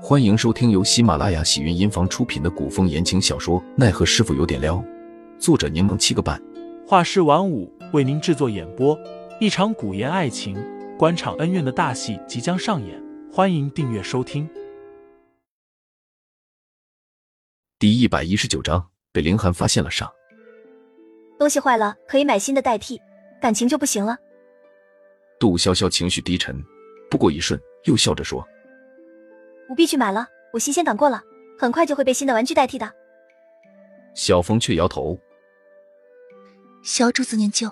欢迎收听由喜马拉雅喜云音房出品的古风言情小说《奈何师傅有点撩》，作者柠檬七个半，画师晚舞为您制作演播。一场古言爱情、官场恩怨的大戏即将上演，欢迎订阅收听。第一百一十九章被凌寒发现了上，东西坏了可以买新的代替，感情就不行了。杜潇潇情绪低沉，不过一瞬又笑着说。不必去买了，我新鲜感过了，很快就会被新的玩具代替的。小峰却摇头。小主子念旧。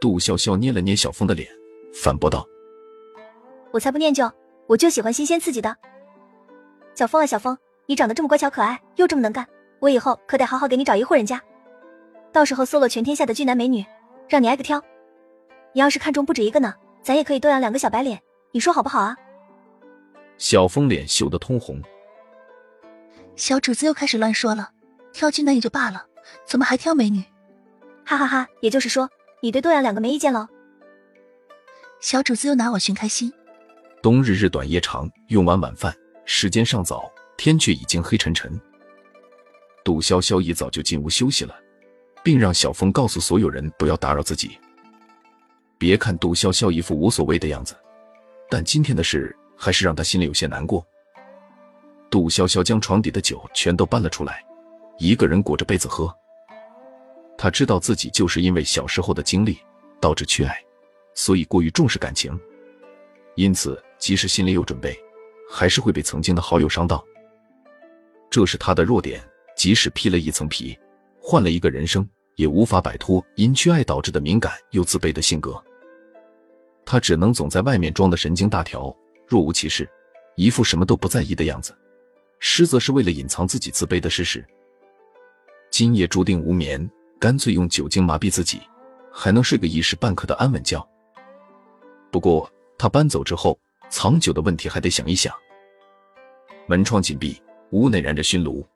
杜笑笑捏了捏小峰的脸，反驳道：“我才不念旧，我就喜欢新鲜刺激的。小峰啊，小峰，你长得这么乖巧可爱，又这么能干，我以后可得好好给你找一户人家，到时候搜罗全天下的俊男美女，让你挨个挑。你要是看中不止一个呢，咱也可以多养两个小白脸，你说好不好啊？”小峰脸羞得通红，小主子又开始乱说了。挑俊男也就罢了，怎么还挑美女？哈哈哈！也就是说，你对杜阳两个没意见喽？小主子又拿我寻开心。冬日日短夜长，用完晚饭，时间尚早，天却已经黑沉沉。杜潇潇一早就进屋休息了，并让小峰告诉所有人不要打扰自己。别看杜潇潇一副无所谓的样子，但今天的事。还是让他心里有些难过。杜潇潇将床底的酒全都搬了出来，一个人裹着被子喝。他知道自己就是因为小时候的经历导致缺爱，所以过于重视感情，因此即使心里有准备，还是会被曾经的好友伤到。这是他的弱点，即使披了一层皮，换了一个人生，也无法摆脱因缺爱导致的敏感又自卑的性格。他只能总在外面装的神经大条。若无其事，一副什么都不在意的样子，实则是为了隐藏自己自卑的事实。今夜注定无眠，干脆用酒精麻痹自己，还能睡个一时半刻的安稳觉。不过他搬走之后，藏酒的问题还得想一想。门窗紧闭，屋内燃着熏炉。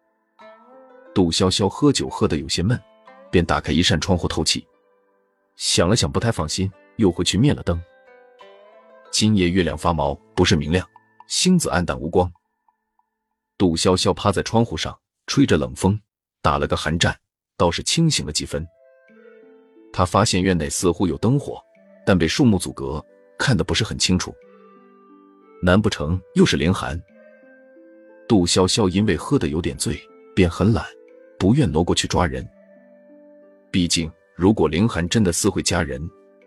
杜潇潇喝酒喝得有些闷，便打开一扇窗户透气。想了想，不太放心，又回去灭了灯。今夜月亮发毛，不是明亮，星子暗淡无光。杜潇潇趴在窗户上，吹着冷风，打了个寒战，倒是清醒了几分。他发现院内似乎有灯火，但被树木阻隔，看得不是很清楚。难不成又是凌寒？杜潇潇因为喝得有点醉，便很懒，不愿挪过去抓人。毕竟，如果凌寒真的私会佳人，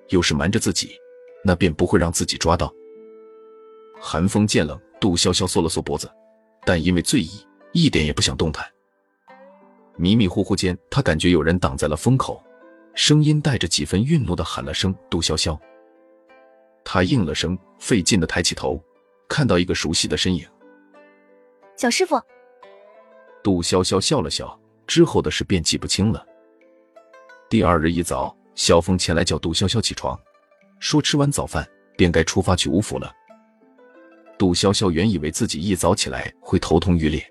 又是瞒着自己。那便不会让自己抓到。寒风渐冷，杜潇潇缩了缩脖子，但因为醉意，一点也不想动弹。迷迷糊糊间，他感觉有人挡在了风口，声音带着几分愠怒的喊了声“杜潇潇”。他应了声，费劲的抬起头，看到一个熟悉的身影。小师傅。杜潇潇笑了笑，之后的事便记不清了。第二日一早，小峰前来叫杜潇潇起床。说吃完早饭便该出发去吴府了。杜潇潇原以为自己一早起来会头痛欲裂，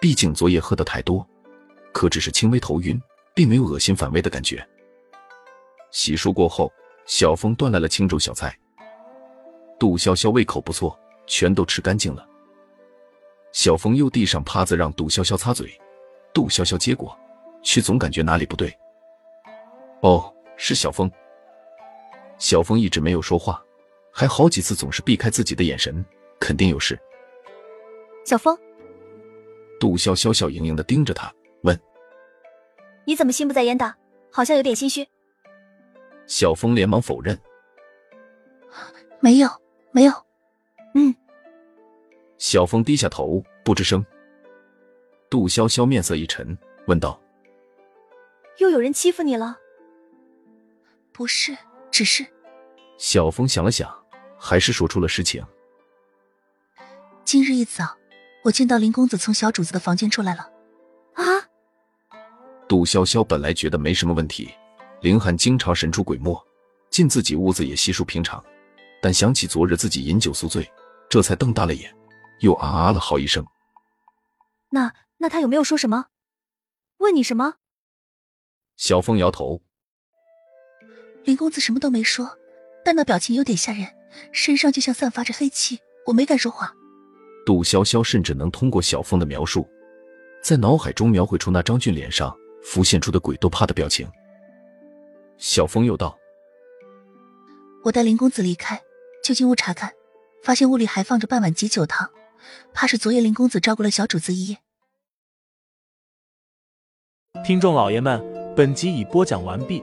毕竟昨夜喝的太多，可只是轻微头晕，并没有恶心反胃的感觉。洗漱过后，小峰端来了清粥小菜。杜潇潇胃口不错，全都吃干净了。小峰又递上帕子让杜潇潇擦嘴，杜潇潇接过，却总感觉哪里不对。哦，是小峰。小峰一直没有说话，还好几次总是避开自己的眼神，肯定有事。小峰，杜潇潇笑盈盈的盯着他，问：“你怎么心不在焉的？好像有点心虚。”小峰连忙否认：“没有，没有。”嗯。小峰低下头，不吱声。杜潇潇面色一沉，问道：“又有人欺负你了？”“不是。”只是，小峰想了想，还是说出了实情。今日一早，我见到林公子从小主子的房间出来了。啊！杜潇潇本来觉得没什么问题，林寒经常神出鬼没，进自己屋子也稀疏平常。但想起昨日自己饮酒宿醉，这才瞪大了眼，又啊啊了好一声。那那他有没有说什么？问你什么？小峰摇头。林公子什么都没说，但那表情有点吓人，身上就像散发着黑气。我没敢说话。杜潇潇甚至能通过小凤的描述，在脑海中描绘出那张俊脸上浮现出的鬼都怕的表情。小凤又道：“我带林公子离开，就进屋查看，发现屋里还放着半碗急酒汤，怕是昨夜林公子照顾了小主子一夜。”听众老爷们，本集已播讲完毕，